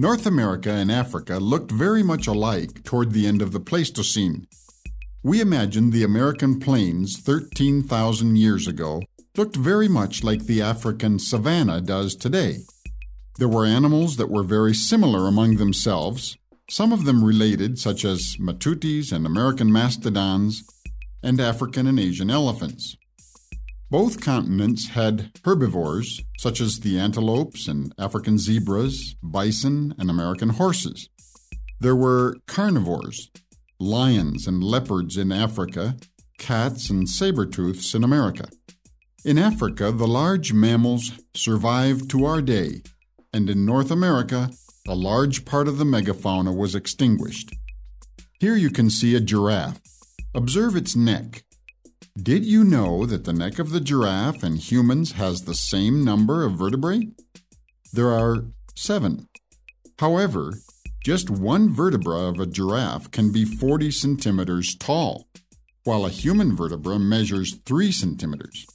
North America and Africa looked very much alike toward the end of the Pleistocene. We imagined the American plains 13,000 years ago looked very much like the African savanna does today. There were animals that were very similar among themselves, some of them related, such as matutes and American mastodons, and African and Asian elephants. Both continents had herbivores, such as the antelopes and African zebras, bison, and American horses. There were carnivores, lions and leopards in Africa, cats and saber-tooths in America. In Africa, the large mammals survived to our day, and in North America, a large part of the megafauna was extinguished. Here you can see a giraffe. Observe its neck. Did you know that the neck of the giraffe in humans has the same number of vertebrae? There are seven. However, just one vertebra of a giraffe can be 40 centimeters tall, while a human vertebra measures 3 centimeters.